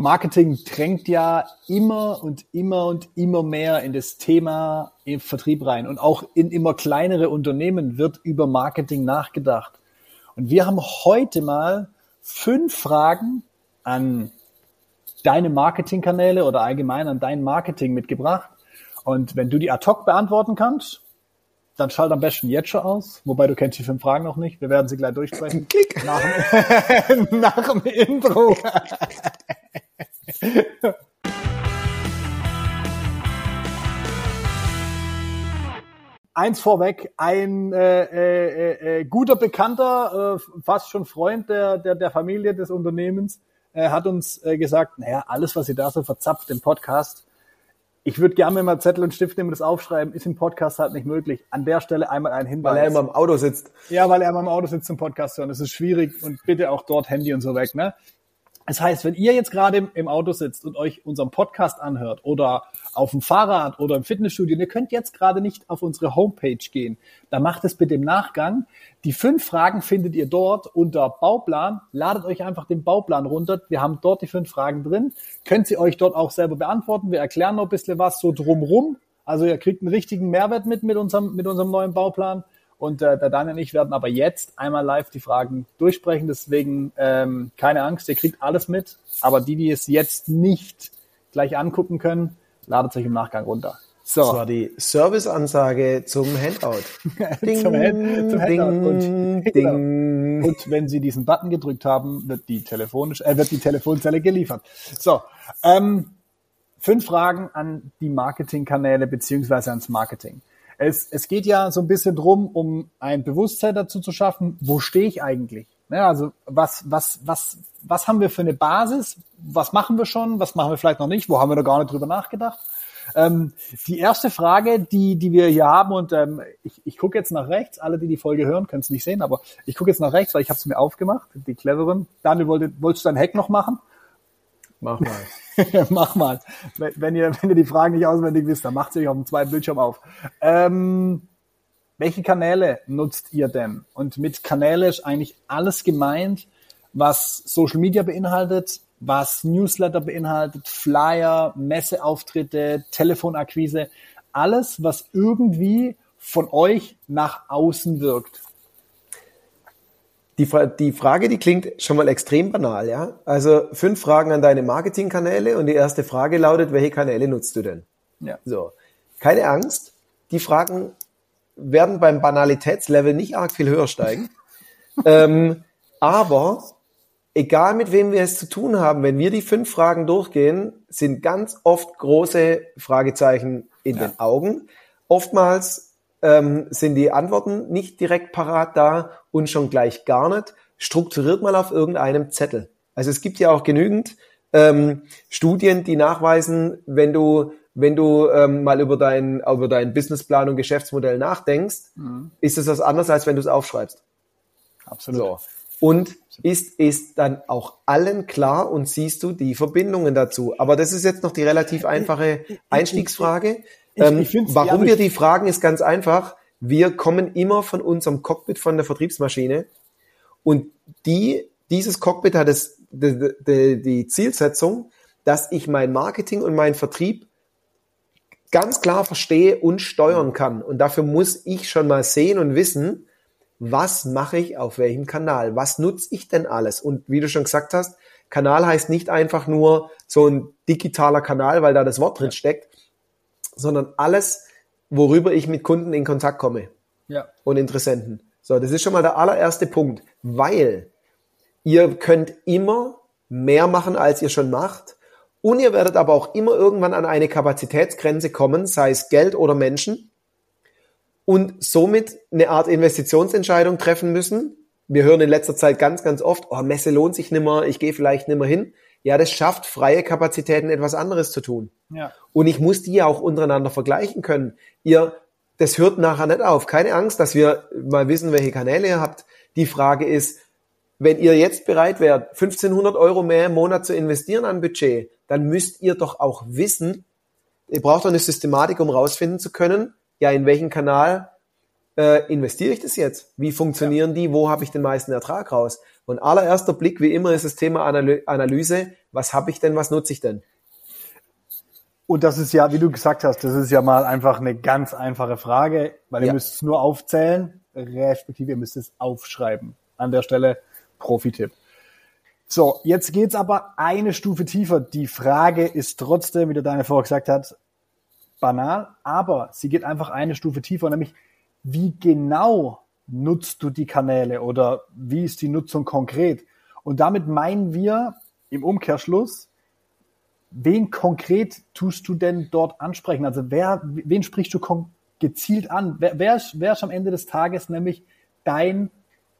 Marketing drängt ja immer und immer und immer mehr in das Thema im Vertrieb rein. Und auch in immer kleinere Unternehmen wird über Marketing nachgedacht. Und wir haben heute mal fünf Fragen an deine Marketingkanäle oder allgemein an dein Marketing mitgebracht. Und wenn du die ad hoc beantworten kannst, dann schalt am besten jetzt schon aus. Wobei du kennst die fünf Fragen noch nicht. Wir werden sie gleich durchsprechen. Klick. Nach dem, nach dem Intro. Eins vorweg, ein äh, äh, äh, guter Bekannter, äh, fast schon Freund der, der, der Familie des Unternehmens, äh, hat uns äh, gesagt, naja, alles, was ihr da so verzapft im Podcast, ich würde gerne mal Zettel und Stift nehmen und das aufschreiben, ist im Podcast halt nicht möglich. An der Stelle einmal ein Hinweis. Weil er immer im Auto sitzt. Ja, weil er immer im Auto sitzt zum Podcast hören. Das ist schwierig und bitte auch dort Handy und so weg. Ne? Das heißt, wenn ihr jetzt gerade im, Auto sitzt und euch unseren Podcast anhört oder auf dem Fahrrad oder im Fitnessstudio, ihr könnt jetzt gerade nicht auf unsere Homepage gehen, dann macht es bitte im Nachgang. Die fünf Fragen findet ihr dort unter Bauplan. Ladet euch einfach den Bauplan runter. Wir haben dort die fünf Fragen drin. Könnt ihr euch dort auch selber beantworten. Wir erklären noch ein bisschen was so drumrum. Also ihr kriegt einen richtigen Mehrwert mit mit unserem, mit unserem neuen Bauplan. Und äh, der Daniel und ich werden aber jetzt einmal live die Fragen durchsprechen. Deswegen ähm, keine Angst, ihr kriegt alles mit. Aber die, die es jetzt nicht gleich angucken können, ladet euch im Nachgang runter. So. Das war die Serviceansage zum Handout. ding, zum, Hand, zum Handout. Und, ding. Genau. und wenn Sie diesen Button gedrückt haben, wird die telefonisch, äh, wird die Telefonzelle geliefert. So, ähm, fünf Fragen an die Marketingkanäle beziehungsweise ans Marketing. Es, es geht ja so ein bisschen drum, um ein Bewusstsein dazu zu schaffen, wo stehe ich eigentlich? Ja, also was, was, was, was haben wir für eine Basis? Was machen wir schon? Was machen wir vielleicht noch nicht? Wo haben wir noch gar nicht drüber nachgedacht? Ähm, die erste Frage, die, die wir hier haben, und ähm, ich, ich gucke jetzt nach rechts, alle, die die Folge hören, können es nicht sehen, aber ich gucke jetzt nach rechts, weil ich habe es mir aufgemacht, die cleveren. Daniel, wollte, wolltest du dein Hack noch machen? Mach mal. Mach mal. Wenn ihr, wenn ihr die Fragen nicht auswendig wisst, dann macht sie euch auf dem zweiten Bildschirm auf. Ähm, welche Kanäle nutzt ihr denn? Und mit Kanäle ist eigentlich alles gemeint, was Social Media beinhaltet, was Newsletter beinhaltet, Flyer, Messeauftritte, Telefonakquise, alles, was irgendwie von euch nach außen wirkt. Die, die Frage, die klingt schon mal extrem banal, ja. Also fünf Fragen an deine Marketingkanäle und die erste Frage lautet, welche Kanäle nutzt du denn? Ja. So. Keine Angst. Die Fragen werden beim Banalitätslevel nicht arg viel höher steigen. ähm, aber egal mit wem wir es zu tun haben, wenn wir die fünf Fragen durchgehen, sind ganz oft große Fragezeichen in ja. den Augen. Oftmals ähm, sind die Antworten nicht direkt parat da und schon gleich gar nicht. Strukturiert mal auf irgendeinem Zettel. Also es gibt ja auch genügend ähm, Studien, die nachweisen, wenn du wenn du ähm, mal über dein über deinen Businessplan und Geschäftsmodell nachdenkst, mhm. ist es was anderes, als wenn du es aufschreibst. Absolut. So. Und ist, ist dann auch allen klar und siehst du die Verbindungen dazu. Aber das ist jetzt noch die relativ einfache Einstiegsfrage. Ähm, warum wir die fragen, ist ganz einfach. Wir kommen immer von unserem Cockpit von der Vertriebsmaschine und die, dieses Cockpit hat es, die, die, die Zielsetzung, dass ich mein Marketing und meinen Vertrieb ganz klar verstehe und steuern kann. Und dafür muss ich schon mal sehen und wissen, was mache ich auf welchem Kanal? Was nutze ich denn alles? Und wie du schon gesagt hast, Kanal heißt nicht einfach nur so ein digitaler Kanal, weil da das Wort drin steckt, sondern alles, worüber ich mit Kunden in Kontakt komme. Ja. Und Interessenten. So, das ist schon mal der allererste Punkt, weil ihr könnt immer mehr machen, als ihr schon macht. Und ihr werdet aber auch immer irgendwann an eine Kapazitätsgrenze kommen, sei es Geld oder Menschen. Und somit eine Art Investitionsentscheidung treffen müssen. Wir hören in letzter Zeit ganz, ganz oft, oh, Messe lohnt sich nimmer, ich gehe vielleicht nimmer hin. Ja, das schafft freie Kapazitäten, etwas anderes zu tun. Ja. Und ich muss die ja auch untereinander vergleichen können. Ihr, das hört nachher nicht auf. Keine Angst, dass wir mal wissen, welche Kanäle ihr habt. Die Frage ist, wenn ihr jetzt bereit wärt, 1500 Euro mehr im Monat zu investieren an Budget, dann müsst ihr doch auch wissen, ihr braucht doch eine Systematik, um rausfinden zu können, ja, in welchen Kanal äh, investiere ich das jetzt? Wie funktionieren ja. die? Wo habe ich den meisten Ertrag raus? Und allererster Blick, wie immer, ist das Thema Analyse. Was habe ich denn, was nutze ich denn? Und das ist ja, wie du gesagt hast, das ist ja mal einfach eine ganz einfache Frage, weil ihr ja. müsst es nur aufzählen, respektive ihr müsst es aufschreiben. An der Stelle Profi-Tipp. So, jetzt geht's aber eine Stufe tiefer. Die Frage ist trotzdem, wie der Daniel vorher gesagt hat, banal, aber sie geht einfach eine Stufe tiefer, nämlich wie genau nutzt du die Kanäle oder wie ist die Nutzung konkret? Und damit meinen wir im Umkehrschluss, wen konkret tust du denn dort ansprechen? Also wer, wen sprichst du gezielt an? Wer, wer, ist, wer ist am Ende des Tages nämlich dein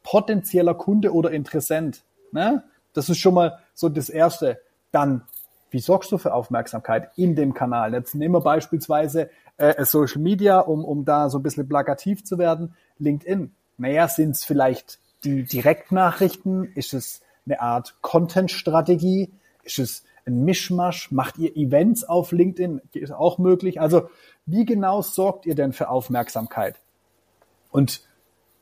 potenzieller Kunde oder Interessent? Ne? Das ist schon mal so das Erste. Dann, wie sorgst du für Aufmerksamkeit in dem Kanal? Jetzt nehmen wir beispielsweise äh, Social Media, um, um da so ein bisschen plakativ zu werden. LinkedIn. Naja, sind es vielleicht die Direktnachrichten? Ist es eine Art Content-Strategie? Ist es ein Mischmasch? Macht ihr Events auf LinkedIn? Ist auch möglich. Also wie genau sorgt ihr denn für Aufmerksamkeit? Und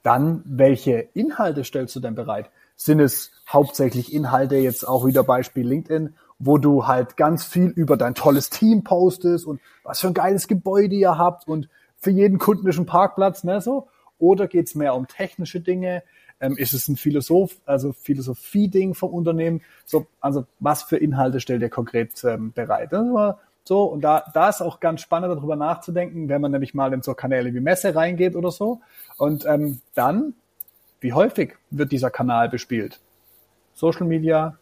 dann, welche Inhalte stellst du denn bereit? Sind es hauptsächlich Inhalte, jetzt auch wieder Beispiel LinkedIn, wo du halt ganz viel über dein tolles Team postest und was für ein geiles Gebäude ihr habt und für jeden Kunden ist ein Parkplatz, ne, so? Oder geht's mehr um technische Dinge? Ähm, ist es ein Philosoph, also Philosophie-Ding vom Unternehmen? So, also was für Inhalte stellt ihr konkret ähm, bereit? So, und da, da ist auch ganz spannend, darüber nachzudenken, wenn man nämlich mal in so Kanäle wie Messe reingeht oder so. Und ähm, dann, wie häufig wird dieser Kanal bespielt? Social Media,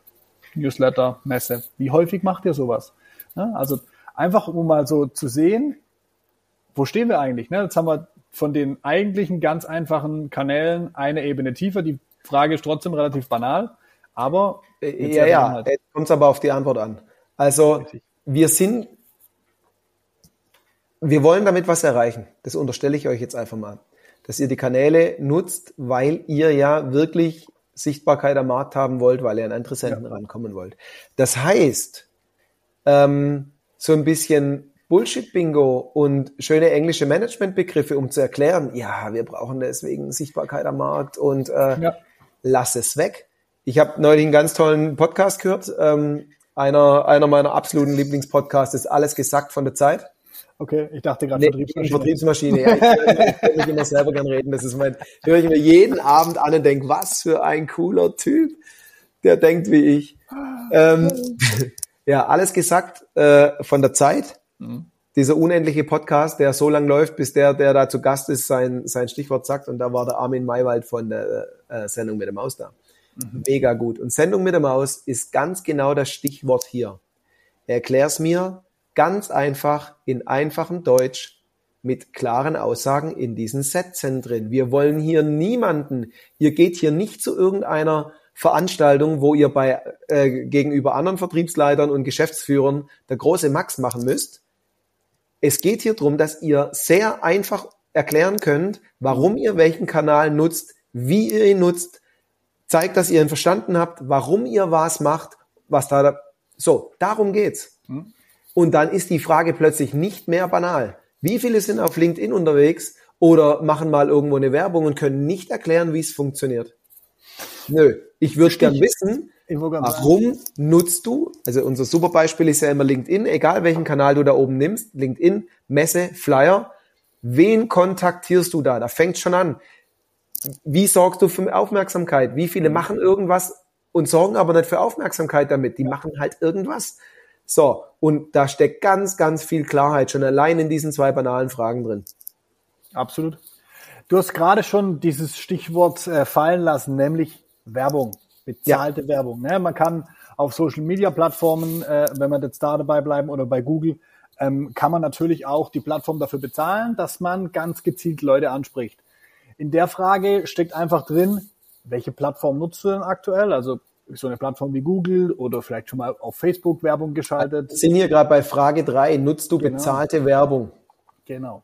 Newsletter, Messe. Wie häufig macht ihr sowas? Ja, also einfach, um mal so zu sehen, wo stehen wir eigentlich? Ne? Jetzt haben wir von den eigentlichen ganz einfachen Kanälen eine Ebene tiefer. Die Frage ist trotzdem relativ banal, aber äh, ja, ja, jetzt kommt es aber auf die Antwort an. Also Richtig. wir sind, wir wollen damit was erreichen. Das unterstelle ich euch jetzt einfach mal, dass ihr die Kanäle nutzt, weil ihr ja wirklich Sichtbarkeit am Markt haben wollt, weil ihr an Interessenten ja. rankommen wollt. Das heißt, ähm, so ein bisschen Bullshit-Bingo und schöne englische Management-Begriffe, um zu erklären, ja, wir brauchen deswegen Sichtbarkeit am Markt und äh, ja. lass es weg. Ich habe neulich einen ganz tollen Podcast gehört. Ähm, einer, einer meiner absoluten Lieblingspodcasts ist Alles gesagt von der Zeit. Okay, ich dachte gerade nee, Vertriebsmaschine. Vertriebsmaschine, ja. Ich, kann nicht immer selber gern reden. Das ist mein, höre ich mir jeden Abend an und denke, was für ein cooler Typ, der denkt wie ich. Ähm, ja, alles gesagt äh, von der Zeit. Mhm. Dieser unendliche Podcast, der so lang läuft, bis der, der da zu Gast ist, sein, sein Stichwort sagt. Und da war der Armin Maywald von der äh, Sendung mit der Maus da. Mhm. Mega gut. Und Sendung mit der Maus ist ganz genau das Stichwort hier. Erklär's mir ganz einfach in einfachem Deutsch mit klaren Aussagen in diesen Sätzen drin. Wir wollen hier niemanden, ihr geht hier nicht zu irgendeiner Veranstaltung, wo ihr bei äh, gegenüber anderen Vertriebsleitern und Geschäftsführern der große Max machen müsst. Es geht hier drum, dass ihr sehr einfach erklären könnt, warum ihr welchen Kanal nutzt, wie ihr ihn nutzt, zeigt, dass ihr ihn verstanden habt, warum ihr was macht, was da, so, darum geht's. Hm. Und dann ist die Frage plötzlich nicht mehr banal. Wie viele sind auf LinkedIn unterwegs oder machen mal irgendwo eine Werbung und können nicht erklären, wie es funktioniert? Nö, ich würde gern wissen, warum nutzt du, also unser super Beispiel ist ja immer LinkedIn, egal welchen Kanal du da oben nimmst, LinkedIn, Messe, Flyer, wen kontaktierst du da? Da fängt schon an. Wie sorgst du für Aufmerksamkeit? Wie viele machen irgendwas und sorgen aber nicht für Aufmerksamkeit damit? Die machen halt irgendwas. So, und da steckt ganz, ganz viel Klarheit schon allein in diesen zwei banalen Fragen drin. Absolut. Du hast gerade schon dieses Stichwort äh, fallen lassen, nämlich Werbung, bezahlte ja. Werbung. Ne? Man kann auf Social Media Plattformen, äh, wenn wir jetzt da dabei bleiben oder bei Google, ähm, kann man natürlich auch die Plattform dafür bezahlen, dass man ganz gezielt Leute anspricht. In der Frage steckt einfach drin, welche Plattform nutzt du denn aktuell? Also so eine Plattform wie Google oder vielleicht schon mal auf Facebook Werbung geschaltet. Wir sind hier gerade bei Frage drei. Nutzt du genau. bezahlte Werbung? Genau.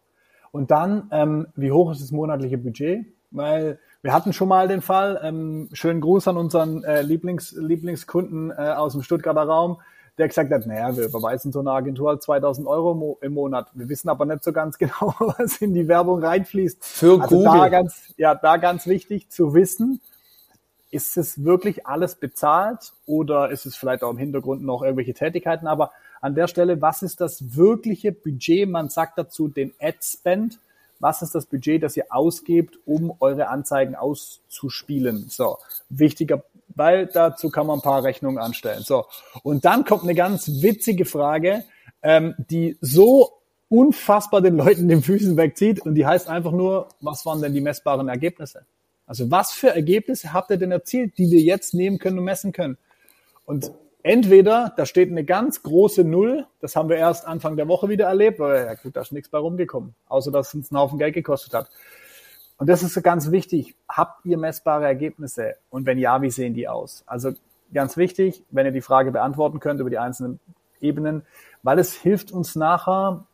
Und dann, ähm, wie hoch ist das monatliche Budget? Weil wir hatten schon mal den Fall, ähm, schönen Gruß an unseren äh, Lieblings, Lieblingskunden äh, aus dem Stuttgarter Raum, der gesagt hat, naja, wir überweisen so eine Agentur 2000 Euro mo im Monat. Wir wissen aber nicht so ganz genau, was in die Werbung reinfließt. Für also Google. Da ganz, ja, da ganz wichtig zu wissen, ist es wirklich alles bezahlt oder ist es vielleicht auch im Hintergrund noch irgendwelche Tätigkeiten? Aber an der Stelle, was ist das wirkliche Budget? Man sagt dazu den Ad Spend. Was ist das Budget, das ihr ausgebt, um eure Anzeigen auszuspielen? So, wichtiger, weil dazu kann man ein paar Rechnungen anstellen. So, und dann kommt eine ganz witzige Frage, ähm, die so unfassbar den Leuten den Füßen wegzieht und die heißt einfach nur, was waren denn die messbaren Ergebnisse? Also was für Ergebnisse habt ihr denn erzielt, die wir jetzt nehmen können und messen können? Und entweder da steht eine ganz große Null, das haben wir erst Anfang der Woche wieder erlebt, weil ja gut, da ist nichts bei rumgekommen, außer dass es uns einen Haufen Geld gekostet hat. Und das ist ganz wichtig. Habt ihr messbare Ergebnisse? Und wenn ja, wie sehen die aus? Also ganz wichtig, wenn ihr die Frage beantworten könnt über die einzelnen Ebenen, weil es hilft uns nachher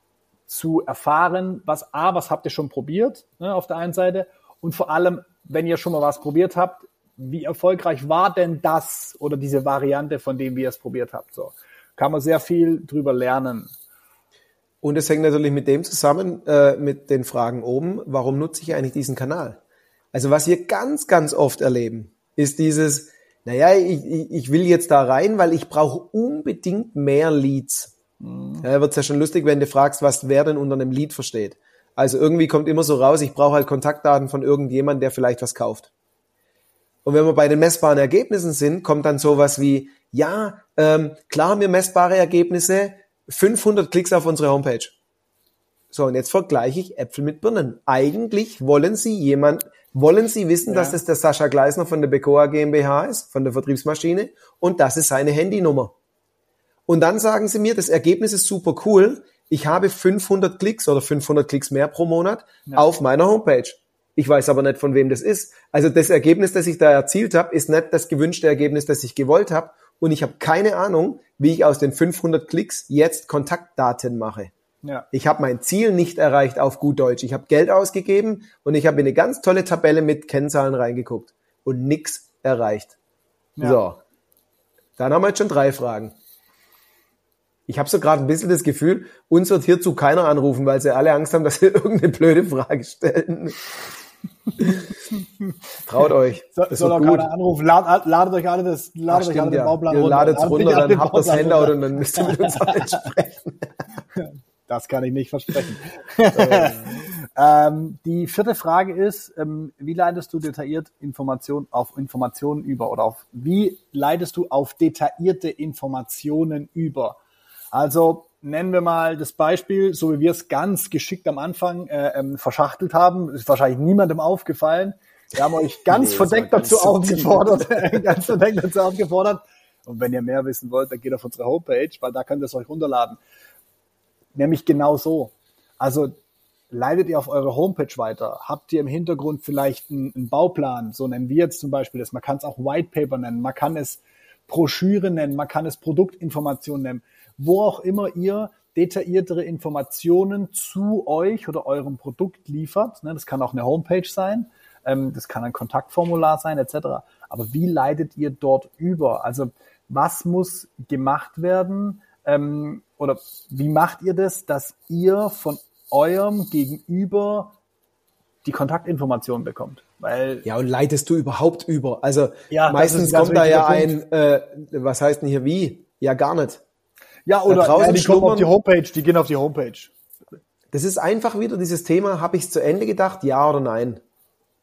zu erfahren, was A, was habt ihr schon probiert ne, auf der einen Seite und vor allem, wenn ihr schon mal was probiert habt, wie erfolgreich war denn das oder diese Variante von dem, wie ihr es probiert habt. So kann man sehr viel drüber lernen. Und es hängt natürlich mit dem zusammen, äh, mit den Fragen oben, warum nutze ich eigentlich diesen Kanal? Also was wir ganz, ganz oft erleben, ist dieses, naja, ich, ich will jetzt da rein, weil ich brauche unbedingt mehr Leads. Mhm. Ja, wird ja schon lustig, wenn du fragst, was wer denn unter einem Lead versteht. Also irgendwie kommt immer so raus, ich brauche halt Kontaktdaten von irgendjemandem, der vielleicht was kauft. Und wenn wir bei den messbaren Ergebnissen sind, kommt dann sowas wie, ja, ähm, klar haben wir messbare Ergebnisse, 500 Klicks auf unsere Homepage. So, und jetzt vergleiche ich Äpfel mit Birnen. Eigentlich wollen Sie jemand, wollen Sie wissen, ja. dass das der Sascha Gleisner von der Becoa GmbH ist, von der Vertriebsmaschine, und das ist seine Handynummer. Und dann sagen Sie mir, das Ergebnis ist super cool ich habe 500 Klicks oder 500 Klicks mehr pro Monat ja. auf meiner Homepage. Ich weiß aber nicht, von wem das ist. Also das Ergebnis, das ich da erzielt habe, ist nicht das gewünschte Ergebnis, das ich gewollt habe. Und ich habe keine Ahnung, wie ich aus den 500 Klicks jetzt Kontaktdaten mache. Ja. Ich habe mein Ziel nicht erreicht auf gut Deutsch. Ich habe Geld ausgegeben und ich habe in eine ganz tolle Tabelle mit Kennzahlen reingeguckt und nix erreicht. Ja. So, dann haben wir jetzt schon drei Fragen. Ich habe so gerade ein bisschen das Gefühl, uns wird hierzu keiner anrufen, weil sie alle Angst haben, dass sie irgendeine blöde Frage stellen. Traut euch. So, soll auch keiner anrufen. Lad, ladet euch alle das, ladet Ach, euch alle den Bauplan ja. runter. Ladet es runter, dann habt das Handout und dann müsst ihr mit uns sprechen. Das kann ich nicht versprechen. ähm, die vierte Frage ist, ähm, wie leitest du detailliert Informationen auf Informationen über oder auf, wie leitest du auf detaillierte Informationen über? Also nennen wir mal das Beispiel, so wie wir es ganz geschickt am Anfang äh, ähm, verschachtelt haben, ist wahrscheinlich niemandem aufgefallen. Wir haben euch ganz nee, verdeckt dazu ganz aufgefordert, ganz verdeckt dazu aufgefordert. Und wenn ihr mehr wissen wollt, dann geht auf unsere Homepage, weil da könnt ihr es euch runterladen. Nämlich genau so. Also leitet ihr auf eure Homepage weiter? Habt ihr im Hintergrund vielleicht einen, einen Bauplan? So nennen wir jetzt zum Beispiel das. Man kann es auch White Paper nennen, man kann es Broschüre nennen, man kann es Produktinformation nennen wo auch immer ihr detailliertere Informationen zu euch oder eurem Produkt liefert. Ne, das kann auch eine Homepage sein, ähm, das kann ein Kontaktformular sein, etc. Aber wie leitet ihr dort über? Also was muss gemacht werden? Ähm, oder wie macht ihr das, dass ihr von eurem Gegenüber die Kontaktinformationen bekommt? Weil ja, und leitest du überhaupt über? Also ja, meistens kommt da ja Punkt. ein, äh, was heißt denn hier wie? Ja, gar nicht. Ja, oder ja, die kommen auf die Homepage, die gehen auf die Homepage. Das ist einfach wieder dieses Thema, habe ich es zu Ende gedacht, ja oder nein?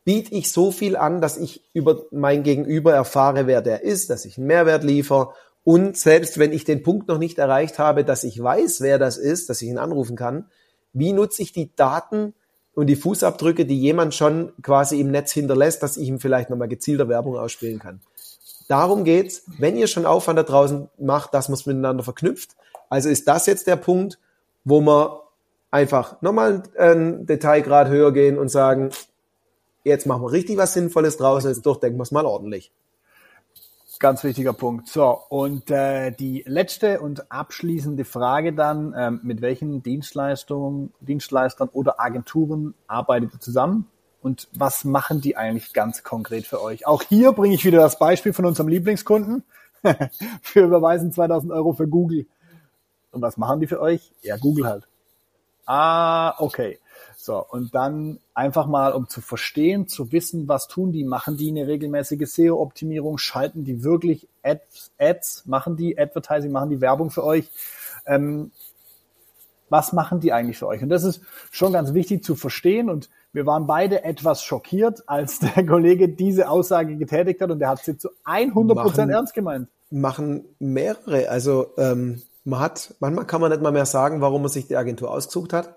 Biete ich so viel an, dass ich über mein Gegenüber erfahre, wer der ist, dass ich einen Mehrwert liefere und selbst wenn ich den Punkt noch nicht erreicht habe, dass ich weiß, wer das ist, dass ich ihn anrufen kann, wie nutze ich die Daten und die Fußabdrücke, die jemand schon quasi im Netz hinterlässt, dass ich ihm vielleicht nochmal gezielter Werbung ausspielen kann. Darum geht's, wenn ihr schon Aufwand da draußen macht, dass man es miteinander verknüpft. Also ist das jetzt der Punkt, wo wir einfach nochmal ein Detailgrad höher gehen und sagen, jetzt machen wir richtig was Sinnvolles draußen, jetzt durchdenken wir es mal ordentlich. Ganz wichtiger Punkt. So, und äh, die letzte und abschließende Frage dann, ähm, mit welchen Dienstleistungen, Dienstleistern oder Agenturen arbeitet ihr zusammen? und was machen die eigentlich ganz konkret für euch? Auch hier bringe ich wieder das Beispiel von unserem Lieblingskunden. für überweisen 2000 Euro für Google. Und was machen die für euch? Ja, Google halt. Ah, okay. So, und dann einfach mal, um zu verstehen, zu wissen, was tun die, machen die eine regelmäßige SEO-Optimierung, schalten die wirklich Ads, Ads, machen die Advertising, machen die Werbung für euch. Ähm, was machen die eigentlich für euch? Und das ist schon ganz wichtig zu verstehen. Und wir waren beide etwas schockiert, als der Kollege diese Aussage getätigt hat und der hat sie zu 100 Prozent ernst gemeint. Machen mehrere. Also ähm, man hat, manchmal kann man nicht mal mehr sagen, warum man sich die Agentur ausgesucht hat.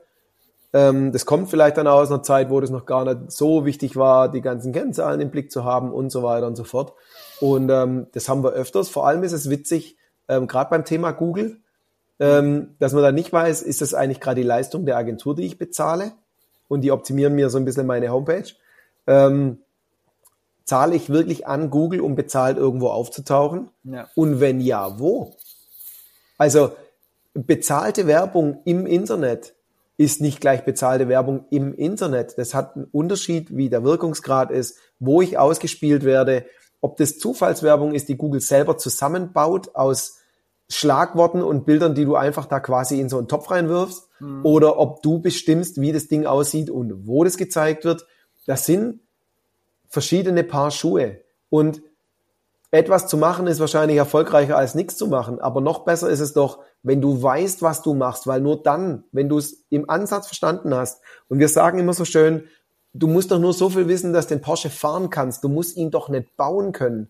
Ähm, das kommt vielleicht dann aus einer Zeit, wo das noch gar nicht so wichtig war, die ganzen Kennzahlen im Blick zu haben und so weiter und so fort. Und ähm, das haben wir öfters. Vor allem ist es witzig, ähm, gerade beim Thema Google, ähm, dass man da nicht weiß, ist das eigentlich gerade die Leistung der Agentur, die ich bezahle? Und die optimieren mir so ein bisschen meine Homepage. Ähm, zahle ich wirklich an Google, um bezahlt irgendwo aufzutauchen? Ja. Und wenn ja, wo? Also bezahlte Werbung im Internet ist nicht gleich bezahlte Werbung im Internet. Das hat einen Unterschied, wie der Wirkungsgrad ist, wo ich ausgespielt werde, ob das Zufallswerbung ist, die Google selber zusammenbaut aus Schlagworten und Bildern, die du einfach da quasi in so einen Topf reinwirfst, mhm. oder ob du bestimmst, wie das Ding aussieht und wo das gezeigt wird. Das sind verschiedene Paar Schuhe. Und etwas zu machen ist wahrscheinlich erfolgreicher als nichts zu machen. Aber noch besser ist es doch, wenn du weißt, was du machst, weil nur dann, wenn du es im Ansatz verstanden hast, und wir sagen immer so schön, du musst doch nur so viel wissen, dass du den Porsche fahren kannst. Du musst ihn doch nicht bauen können.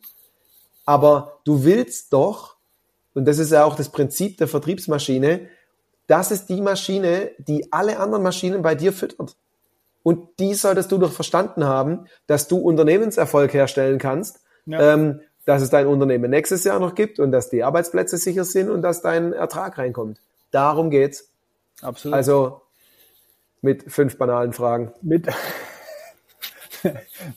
Aber du willst doch, und das ist ja auch das Prinzip der Vertriebsmaschine, das ist die Maschine, die alle anderen Maschinen bei dir füttert. Und die solltest du doch verstanden haben, dass du Unternehmenserfolg herstellen kannst, ja. ähm, dass es dein Unternehmen nächstes Jahr noch gibt und dass die Arbeitsplätze sicher sind und dass dein Ertrag reinkommt. Darum geht's. Absolut. Also mit fünf banalen Fragen. Mit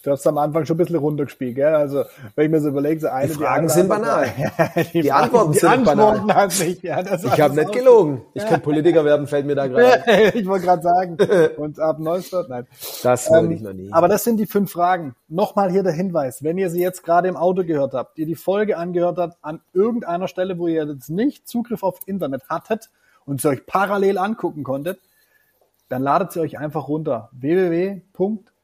du hast am Anfang schon ein bisschen runtergespielt, gell? Also, wenn ich mir so überlege, so eine, die Fragen die sind banal. die, die Antworten die sind Antworten banal. Nicht, ja, ich habe nicht gelogen. Ich könnte Politiker werden, fällt mir da gerade. ich wollte gerade sagen. Und ab Neustadt, nein. Das ähm, ich noch nie. Aber das sind die fünf Fragen. Nochmal hier der Hinweis. Wenn ihr sie jetzt gerade im Auto gehört habt, ihr die Folge angehört habt, an irgendeiner Stelle, wo ihr jetzt nicht Zugriff auf Internet hattet und sie euch parallel angucken konntet, dann ladet sie euch einfach runter. www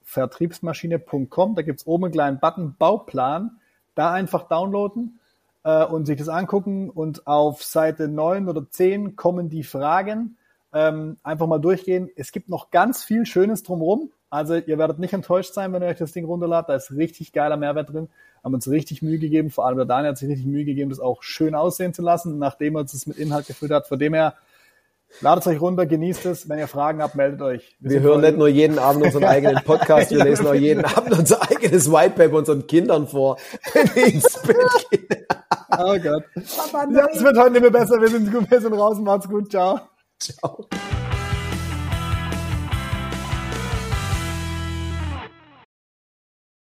vertriebsmaschine.com. Da gibt's oben einen kleinen Button Bauplan. Da einfach downloaden äh, und sich das angucken. Und auf Seite 9 oder 10 kommen die Fragen. Ähm, einfach mal durchgehen. Es gibt noch ganz viel Schönes drumherum. Also ihr werdet nicht enttäuscht sein, wenn ihr euch das Ding runterladet. Da ist richtig geiler Mehrwert drin. Haben uns richtig Mühe gegeben. Vor allem der Daniel hat sich richtig Mühe gegeben, das auch schön aussehen zu lassen, nachdem er es mit Inhalt gefüllt hat. Von dem her Ladet euch runter, genießt es. Wenn ihr Fragen habt, meldet euch. Wir, wir hören nicht nur jeden Abend unseren eigenen Podcast, wir lesen auch jeden Abend unser eigenes Whitepaper unseren Kindern vor, wenn wir ins Bett gehen. oh Gott. Papa, ja, es wird heute nicht mehr besser. Wir sind, wir sind raus. Macht's gut. Ciao. Ciao.